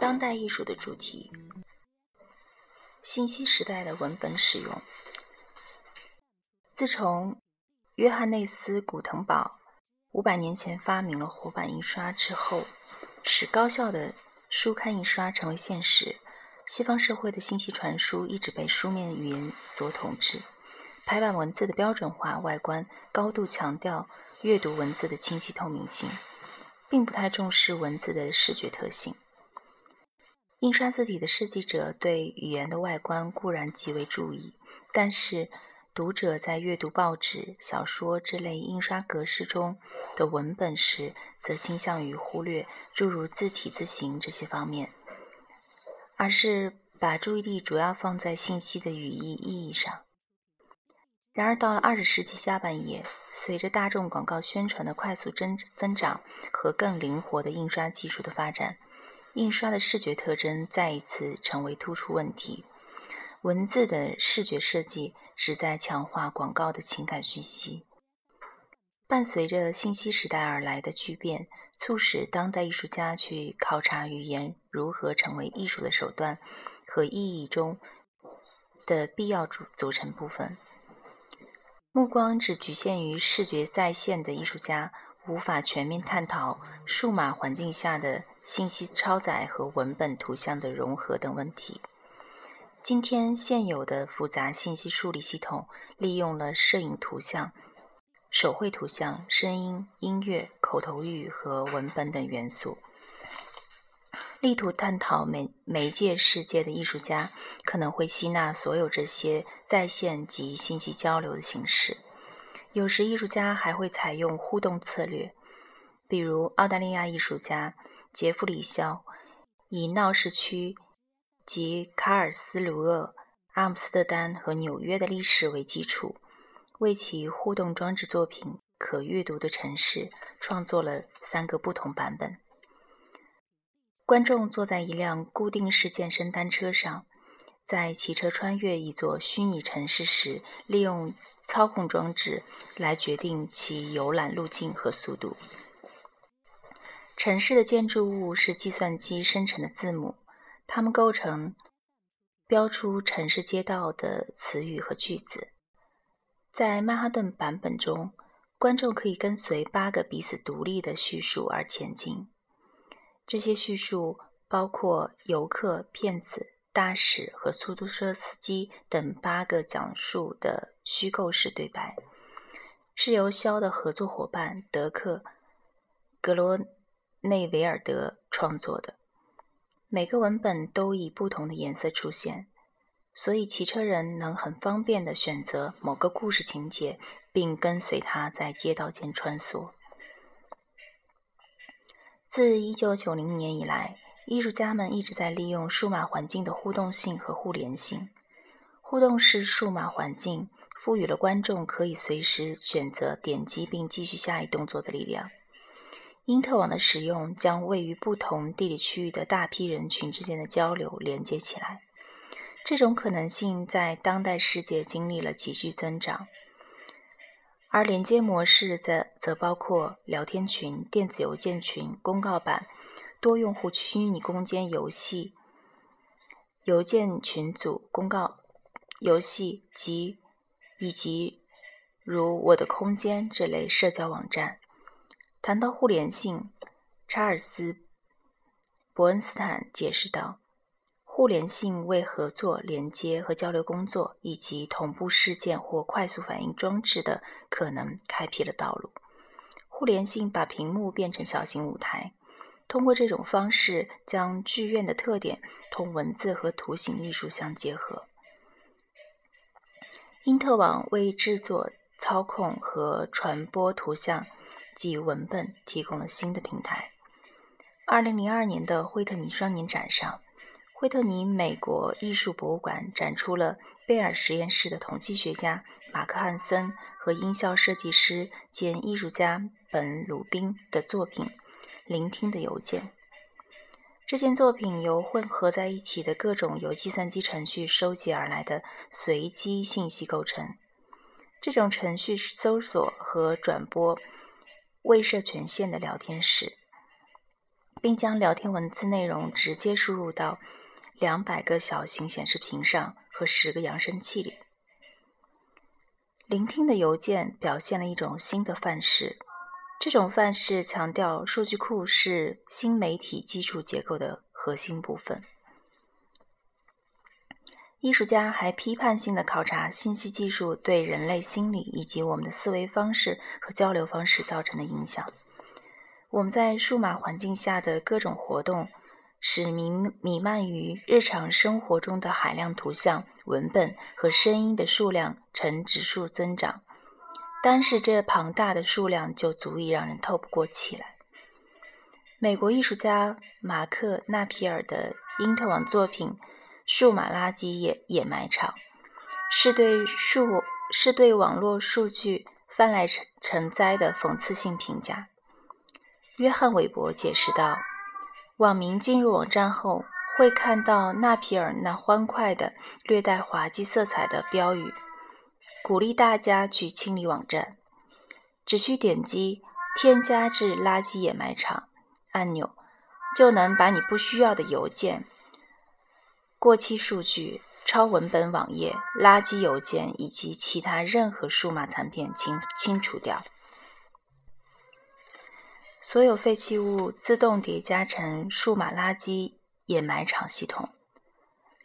当代艺术的主题：信息时代的文本使用。自从约翰内斯·古腾堡五百年前发明了活版印刷之后，使高效的书刊印刷成为现实，西方社会的信息传输一直被书面语言所统治。排版文字的标准化外观高度强调阅读文字的清晰透明性，并不太重视文字的视觉特性。印刷字体的设计者对语言的外观固然极为注意，但是读者在阅读报纸、小说这类印刷格式中的文本时，则倾向于忽略诸如字体字形这些方面，而是把注意力主要放在信息的语义意义上。然而，到了二十世纪下半叶，随着大众广告宣传的快速增增长和更灵活的印刷技术的发展，印刷的视觉特征再一次成为突出问题。文字的视觉设计旨在强化广告的情感讯息。伴随着信息时代而来的巨变，促使当代艺术家去考察语言如何成为艺术的手段和意义中的必要组组成部分。目光只局限于视觉再现的艺术家。无法全面探讨数码环境下的信息超载和文本图像的融合等问题。今天现有的复杂信息处理系统利用了摄影图像、手绘图像、声音、音乐、口头语和文本等元素，力图探讨媒媒介世界的艺术家可能会吸纳所有这些在线及信息交流的形式。有时，艺术家还会采用互动策略，比如澳大利亚艺术家杰弗里·肖以闹市区及卡尔斯鲁厄、阿姆斯特丹和纽约的历史为基础，为其互动装置作品《可阅读的城市》创作了三个不同版本。观众坐在一辆固定式健身单车上，在骑车穿越一座虚拟城市时，利用。操控装置来决定其游览路径和速度。城市的建筑物是计算机生成的字母，它们构成标出城市街道的词语和句子。在曼哈顿版本中，观众可以跟随八个彼此独立的叙述而前进。这些叙述包括游客、骗子。大使和出租车司机等八个讲述的虚构式对白，是由肖的合作伙伴德克·格罗内维尔德创作的。每个文本都以不同的颜色出现，所以骑车人能很方便地选择某个故事情节，并跟随它在街道间穿梭。自1990年以来。艺术家们一直在利用数码环境的互动性和互联性。互动式数码环境赋予了观众可以随时选择点击并继续下一动作的力量。因特网的使用将位于不同地理区域的大批人群之间的交流连接起来。这种可能性在当代世界经历了急剧增长，而连接模式则则包括聊天群、电子邮件群、公告板。多用户虚拟空间游戏、邮件群组、公告游戏及以及如我的空间这类社交网站。谈到互联性，查尔斯·伯恩斯坦解释道：“互联性为合作、连接和交流工作以及同步事件或快速反应装置的可能开辟了道路。互联性把屏幕变成小型舞台。”通过这种方式，将剧院的特点同文字和图形艺术相结合。因特网为制作、操控和传播图像及文本提供了新的平台。二零零二年的惠特尼双年展上，惠特尼美国艺术博物馆展出了贝尔实验室的统计学家马克汉森和音效设计师兼艺术家本鲁宾的作品。聆听的邮件。这件作品由混合在一起的各种由计算机程序收集而来的随机信息构成。这种程序搜索和转播未设权限的聊天室。并将聊天文字内容直接输入到两百个小型显示屏上和十个扬声器里。聆听的邮件表现了一种新的范式，这种范式强调数据库是新媒体基础结构的核心部分。艺术家还批判性的考察信息技术对人类心理以及我们的思维方式和交流方式造成的影响。我们在数码环境下的各种活动，使弥弥漫于日常生活中的海量图像、文本和声音的数量呈指数增长。单是这庞大的数量就足以让人透不过气来。美国艺术家马克·纳皮尔的因特网作品。数码垃圾掩掩埋场，是对数是对网络数据翻来成灾的讽刺性评价。约翰韦伯解释道：“网民进入网站后，会看到纳皮尔那欢快的、略带滑稽色彩的标语，鼓励大家去清理网站。只需点击‘添加至垃圾掩埋场’按钮，就能把你不需要的邮件。”过期数据、超文本网页、垃圾邮件以及其他任何数码残片清清除掉。所有废弃物自动叠加成数码垃圾掩埋场系统。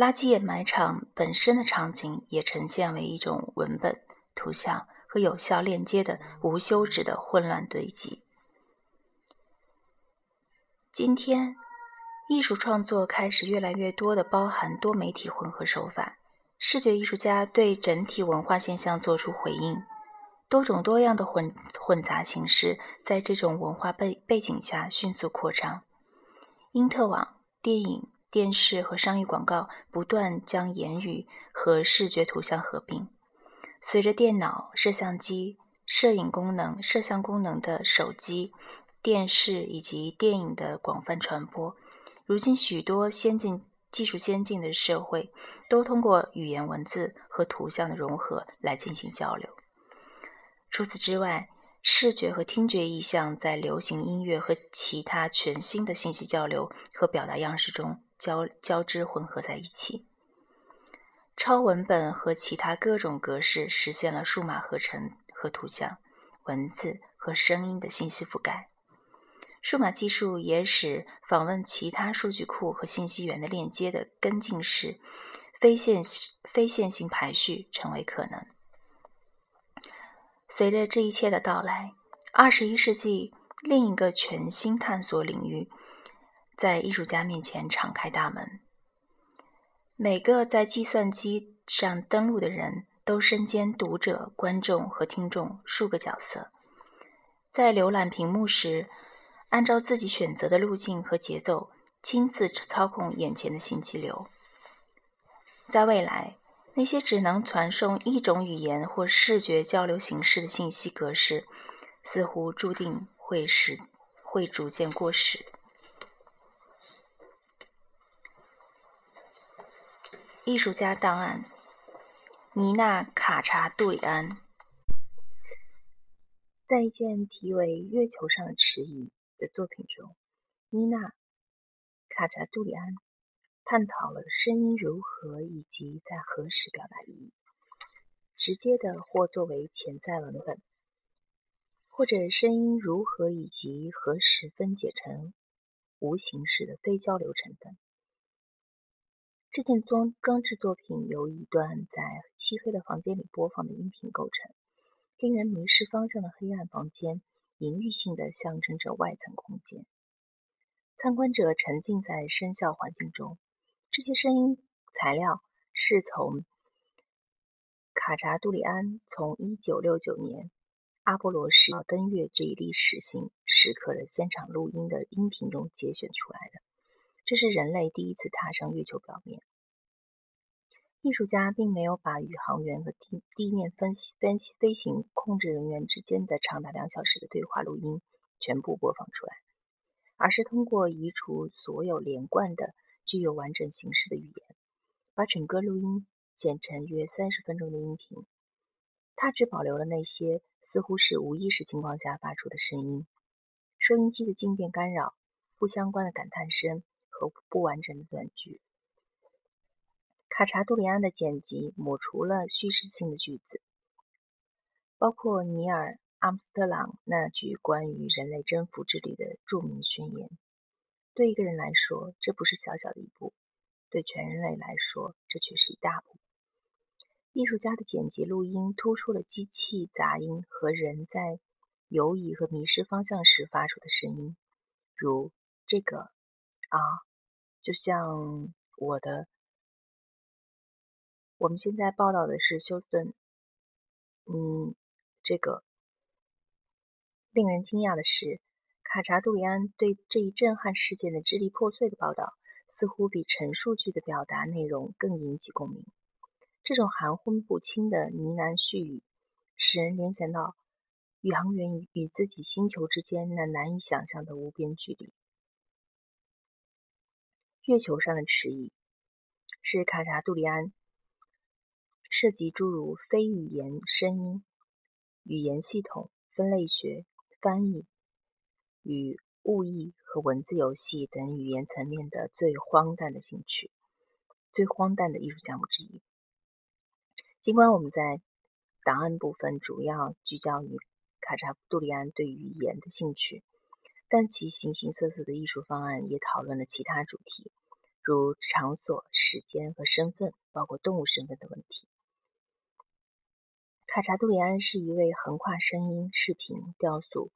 垃圾掩埋场本身的场景也呈现为一种文本、图像和有效链接的无休止的混乱堆积。今天。艺术创作开始越来越多的包含多媒体混合手法，视觉艺术家对整体文化现象做出回应。多种多样的混混杂形式在这种文化背背景下迅速扩张。因特网、电影、电视和商业广告不断将言语和视觉图像合并。随着电脑、摄像机、摄影功能、摄像功能的手机、电视以及电影的广泛传播。如今，许多先进技术先进的社会都通过语言、文字和图像的融合来进行交流。除此之外，视觉和听觉意象在流行音乐和其他全新的信息交流和表达样式中交交织混合在一起。超文本和其他各种格式实现了数码合成和图像、文字和声音的信息覆盖。数码技术也使访问其他数据库和信息源的链接的跟进式、非线非线性排序成为可能。随着这一切的到来，二十一世纪另一个全新探索领域在艺术家面前敞开大门。每个在计算机上登录的人都身兼读者、观众和听众数个角色，在浏览屏幕时。按照自己选择的路径和节奏，亲自操控眼前的信息流。在未来，那些只能传送一种语言或视觉交流形式的信息格式，似乎注定会使会逐渐过时。艺术家档案：尼娜·卡查杜里安，在一件题为《月球上的迟疑》。的作品中，妮娜·卡查杜里安探讨了声音如何以及在何时表达意义，直接的或作为潜在文本，或者声音如何以及何时分解成无形式的非交流成分。这件装装置作品由一段在漆黑的房间里播放的音频构成，令人迷失方向的黑暗房间。隐喻性的象征着外层空间。参观者沉浸在声效环境中，这些声音材料是从卡扎杜里安从1969年阿波罗十号登月这一历史性时刻的现场录音的音频中节选出来的。这是人类第一次踏上月球表面。艺术家并没有把宇航员和地地面分析分析飞行控制人员之间的长达两小时的对话录音全部播放出来，而是通过移除所有连贯的、具有完整形式的语言，把整个录音剪成约三十分钟的音频。他只保留了那些似乎是无意识情况下发出的声音。收音机的静电干扰不相关的感叹声和不完整的短句。卡查杜里安的剪辑抹除了叙事性的句子，包括尼尔·阿姆斯特朗那句关于人类征服之旅的著名宣言。对一个人来说，这不是小小的一步；对全人类来说，这却是一大步。艺术家的剪辑录音突出了机器杂音和人在游移和迷失方向时发出的声音，如这个啊，就像我的。我们现在报道的是休斯顿。嗯，这个令人惊讶的是，卡查杜里安对这一震撼事件的支离破碎的报道，似乎比陈述句的表达内容更引起共鸣。这种含混不清的呢喃絮语，使人联想到宇航员与自己星球之间那难以想象的无边距离。月球上的迟疑，是卡查杜里安涉及诸如非语言声音、语言系统、分类学、翻译与物译和文字游戏等语言层面的最荒诞的兴趣，最荒诞的艺术项目之一。尽管我们在档案部分主要聚焦于卡查杜里安对语言的兴趣，但其形形色色的艺术方案也讨论了其他主题，如场所、时间和身份，包括动物身份的问题。卡查杜里安是一位横跨声音、视频、雕塑、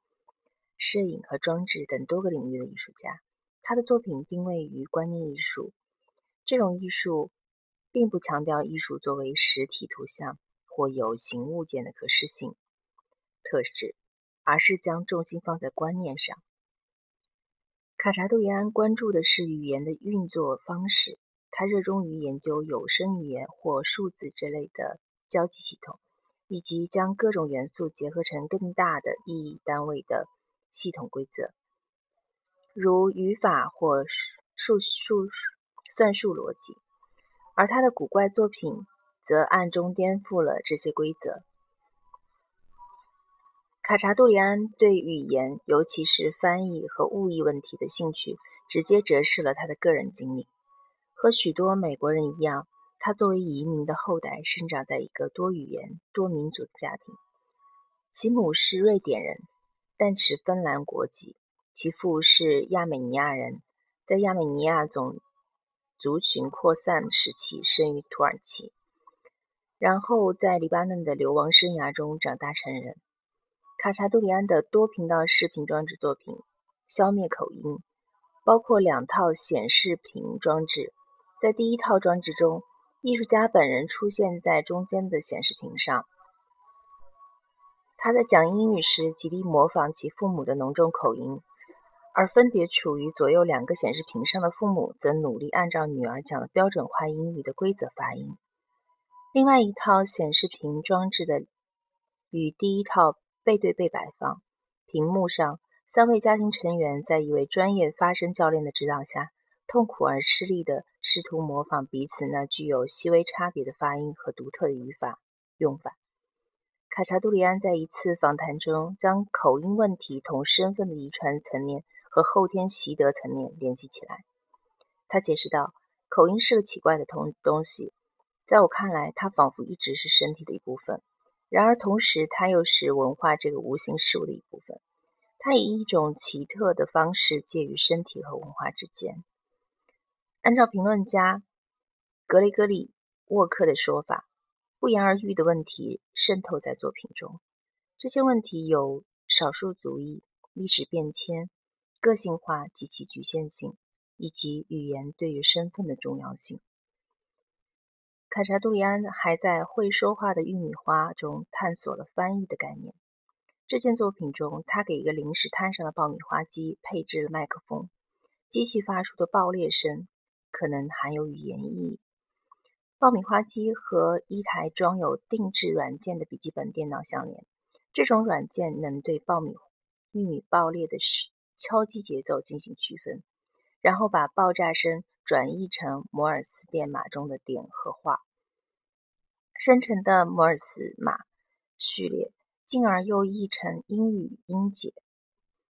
摄影和装置等多个领域的艺术家。他的作品定位于观念艺术，这种艺术。并不强调艺术作为实体图像或有形物件的可视性特质，而是将重心放在观念上。卡查杜里安关注的是语言的运作方式，他热衷于研究有声语言或数字之类的交际系统，以及将各种元素结合成更大的意义单位的系统规则，如语法或数数算术逻辑。而他的古怪作品则暗中颠覆了这些规则。卡查杜里安对语言，尤其是翻译和误译问题的兴趣，直接折射了他的个人经历。和许多美国人一样，他作为移民的后代，生长在一个多语言、多民族的家庭。其母是瑞典人，但持芬兰国籍；其父是亚美尼亚人，在亚美尼亚总。族群扩散时期生于土耳其，然后在黎巴嫩的流亡生涯中长大成人。卡查杜里安的多频道视频装置作品消灭口音，包括两套显示屏装置。在第一套装置中，艺术家本人出现在中间的显示屏上，他在讲英语时极力模仿其父母的浓重口音。而分别处于左右两个显示屏上的父母，则努力按照女儿讲的标准化英语的规则发音。另外一套显示屏装置的与第一套背对背摆放，屏幕上三位家庭成员在一位专业发声教练的指导下，痛苦而吃力地试图模仿彼此那具有细微差别的发音和独特的语法用法。卡查杜里安在一次访谈中，将口音问题同身份的遗传层面。和后天习得层面联系起来，他解释道：“口音是个奇怪的东东西，在我看来，它仿佛一直是身体的一部分。然而，同时它又是文化这个无形事物的一部分。它以一种奇特的方式介于身体和文化之间。按照评论家格雷戈里·沃克的说法，不言而喻的问题渗透在作品中。这些问题有少数族裔、历史变迁。”个性化及其局限性，以及语言对于身份的重要性。卡查杜里安还在《会说话的玉米花》中探索了翻译的概念。这件作品中，他给一个临时摊上的爆米花机配置了麦克风，机器发出的爆裂声可能含有语言意义。爆米花机和一台装有定制软件的笔记本电脑相连，这种软件能对爆米玉米爆裂的敲击节奏进行区分，然后把爆炸声转译成摩尔斯电码中的点和画，生成的摩尔斯码序列，进而又译成英语音节。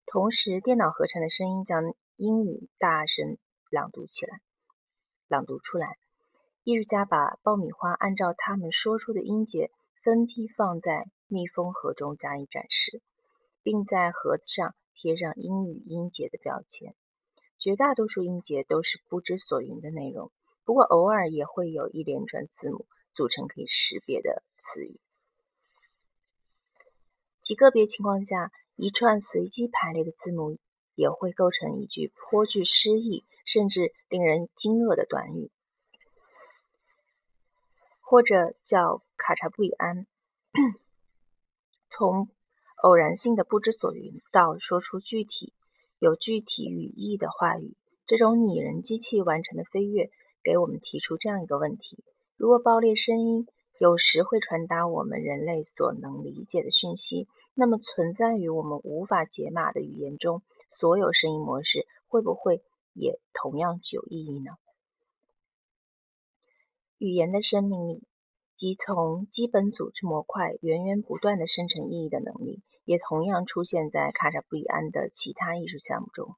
同时，电脑合成的声音将英语大声朗读起来，朗读出来。艺术家把爆米花按照他们说出的音节分批放在密封盒中加以展示，并在盒子上贴上英语音节的标签。绝大多数音节都是不知所云的内容，不过偶尔也会有一连串字母组成可以识别的词语。极个别情况下，一串随机排列的字母也会构成一句颇具诗意甚至令人惊愕的短语。或者叫卡查布里安，从偶然性的不知所云到说出具体、有具体语义的话语，这种拟人机器完成的飞跃，给我们提出这样一个问题：如果爆裂声音有时会传达我们人类所能理解的讯息，那么存在于我们无法解码的语言中，所有声音模式会不会也同样具有意义呢？语言的生命力，即从基本组织模块源源不断的生成意义的能力，也同样出现在卡扎布里安的其他艺术项目中。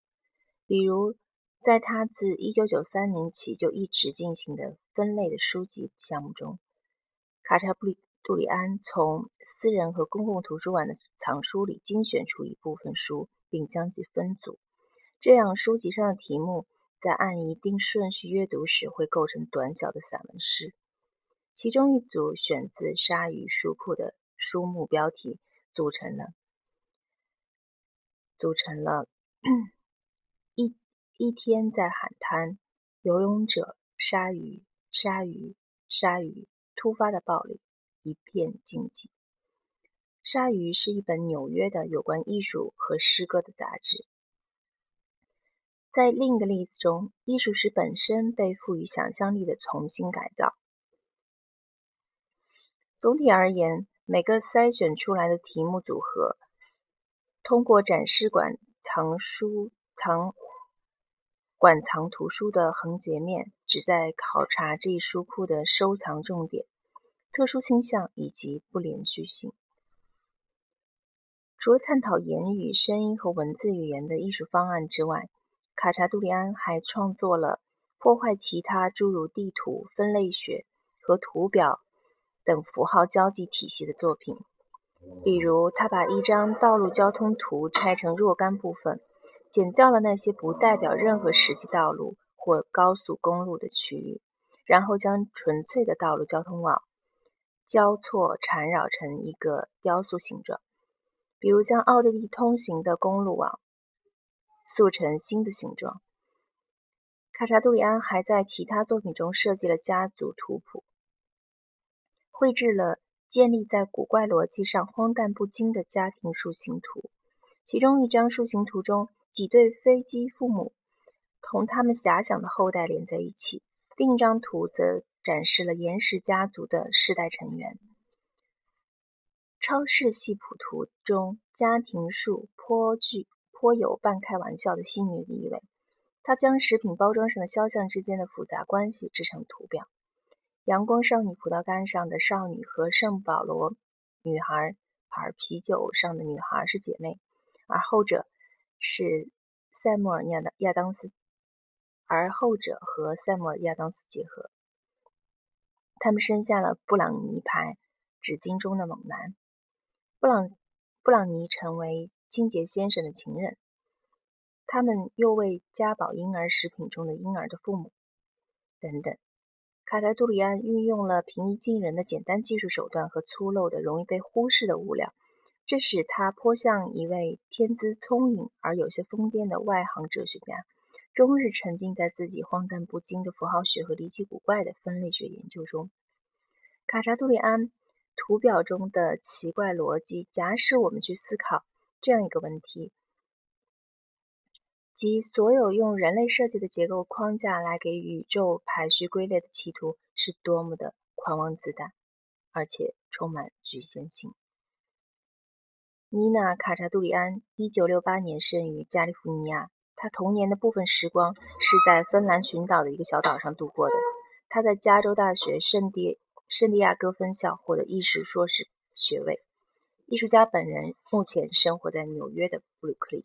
比如，在他自1993年起就一直进行的分类的书籍项目中，卡查布里杜里安从私人和公共图书馆的藏书里精选出一部分书，并将其分组，这样书籍上的题目。在按一定顺序阅读时，会构成短小的散文诗。其中一组选自鲨鱼书库的书目标题，组成了组成了一一天在海滩游泳者鲨鱼鲨鱼鲨鱼突发的暴力一片禁忌。鲨鱼是一本纽约的有关艺术和诗歌的杂志。在另一个例子中，艺术史本身被赋予想象力的重新改造。总体而言，每个筛选出来的题目组合，通过展示馆藏书藏馆藏图书的横截面，旨在考察这一书库的收藏重点、特殊倾向以及不连续性。除了探讨言语、声音和文字语言的艺术方案之外，卡查杜里安还创作了破坏其他诸如地图、分类学和图表等符号交际体系的作品。比如，他把一张道路交通图拆成若干部分，剪掉了那些不代表任何实际道路或高速公路的区域，然后将纯粹的道路交通网交错缠绕成一个雕塑形状。比如，将奥地利通行的公路网。塑成新的形状。卡查杜里安还在其他作品中设计了家族图谱，绘制了建立在古怪逻辑上荒诞不经的家庭树形图。其中一张树形图中，几对飞机父母同他们遐想的后代连在一起；另一张图则展示了岩石家族的世代成员。超市系谱图中，家庭树颇具。颇有半开玩笑的戏谑意味。他将食品包装上的肖像之间的复杂关系制成图表。阳光少女葡萄干上的少女和圣保罗女孩牌啤酒上的女孩是姐妹，而后者是塞缪尔亚的亚当斯，而后者和塞穆尔亚当斯结合。他们生下了布朗尼牌纸巾中的猛男。布朗布朗尼成为。清洁先生的情人，他们又为家宝婴儿食品中的婴儿的父母，等等。卡莱杜里安运用了平易近人的简单技术手段和粗陋的、容易被忽视的物料，这使他颇像一位天资聪颖而有些疯癫的外行哲学家，终日沉浸在自己荒诞不经的符号学和离奇古怪的分类学研究中。卡查杜里安图表中的奇怪逻辑，假使我们去思考。这样一个问题，即所有用人类设计的结构框架来给宇宙排序归类的企图，是多么的狂妄自大，而且充满局限性。妮娜·卡查杜里安，一九六八年生于加利福尼亚。她童年的部分时光是在芬兰群岛的一个小岛上度过的。她在加州大学圣地圣地亚哥分校获得艺术硕士学位。艺术家本人目前生活在纽约的布鲁克林。